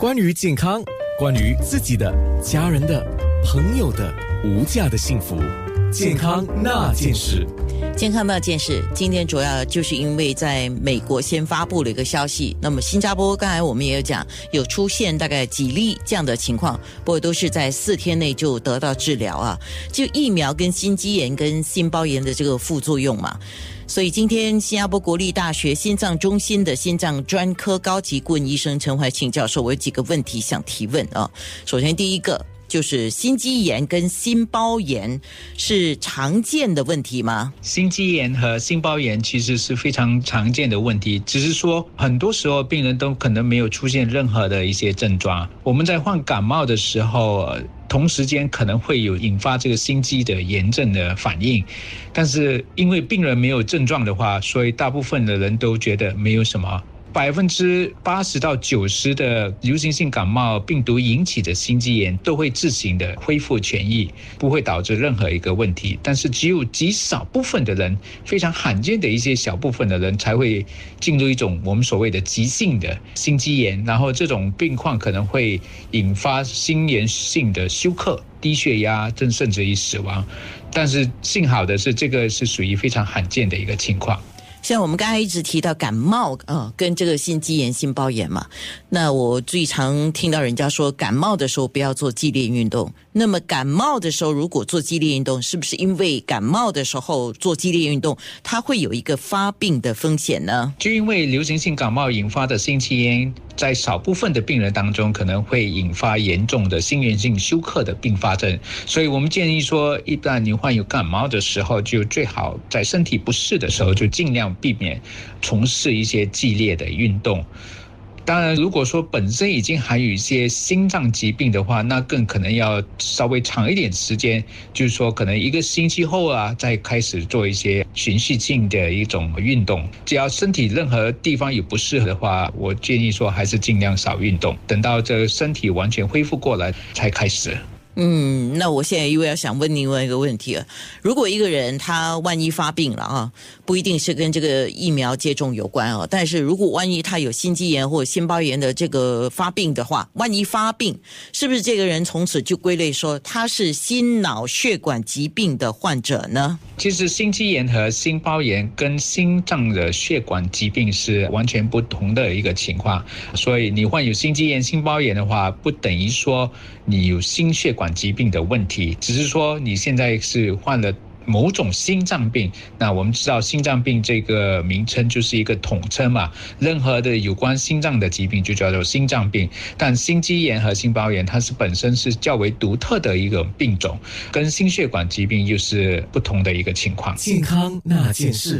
关于健康，关于自己的、家人的、朋友的无价的幸福，健康那件事。健康那件事，今天主要就是因为在美国先发布了一个消息，那么新加坡刚才我们也有讲，有出现大概几例这样的情况，不过都是在四天内就得到治疗啊，就疫苗跟心肌炎跟心包炎的这个副作用嘛。所以今天新加坡国立大学心脏中心的心脏专科高级顾问医生陈怀庆教授，我有几个问题想提问啊。首先第一个。就是心肌炎跟心包炎是常见的问题吗？心肌炎和心包炎其实是非常常见的问题，只是说很多时候病人都可能没有出现任何的一些症状。我们在患感冒的时候，同时间可能会有引发这个心肌的炎症的反应，但是因为病人没有症状的话，所以大部分的人都觉得没有什么。百分之八十到九十的流行性感冒病毒引起的心肌炎都会自行的恢复痊愈，不会导致任何一个问题。但是只有极少部分的人，非常罕见的一些小部分的人才会进入一种我们所谓的急性的心肌炎，然后这种病况可能会引发心源性的休克、低血压，甚甚至于死亡。但是幸好的是，这个是属于非常罕见的一个情况。像我们刚才一直提到感冒啊，跟这个心肌炎、心包炎嘛，那我最常听到人家说，感冒的时候不要做激烈运动。那么感冒的时候，如果做激烈运动，是不是因为感冒的时候做激烈运动，它会有一个发病的风险呢？就因为流行性感冒引发的心肌炎，在少部分的病人当中，可能会引发严重的心源性休克的并发症。所以我们建议说，一旦你患有感冒的时候，就最好在身体不适的时候，就尽量避免从事一些激烈的运动。当然，如果说本身已经含有一些心脏疾病的话，那更可能要稍微长一点时间，就是说可能一个星期后啊，再开始做一些循序性的一种运动。只要身体任何地方有不适合的话，我建议说还是尽量少运动，等到这身体完全恢复过来才开始。嗯，那我现在又要想问另外一个问题了。如果一个人他万一发病了啊，不一定是跟这个疫苗接种有关啊，但是如果万一他有心肌炎或者心包炎的这个发病的话，万一发病，是不是这个人从此就归类说他是心脑血管疾病的患者呢？其实心肌炎和心包炎跟心脏的血管疾病是完全不同的一个情况，所以你患有心肌炎、心包炎的话，不等于说你有心血管。疾病的问题，只是说你现在是患了某种心脏病。那我们知道，心脏病这个名称就是一个统称嘛，任何的有关心脏的疾病就叫做心脏病。但心肌炎和心包炎，它是本身是较为独特的一个病种，跟心血管疾病又是不同的一个情况。健康那件事。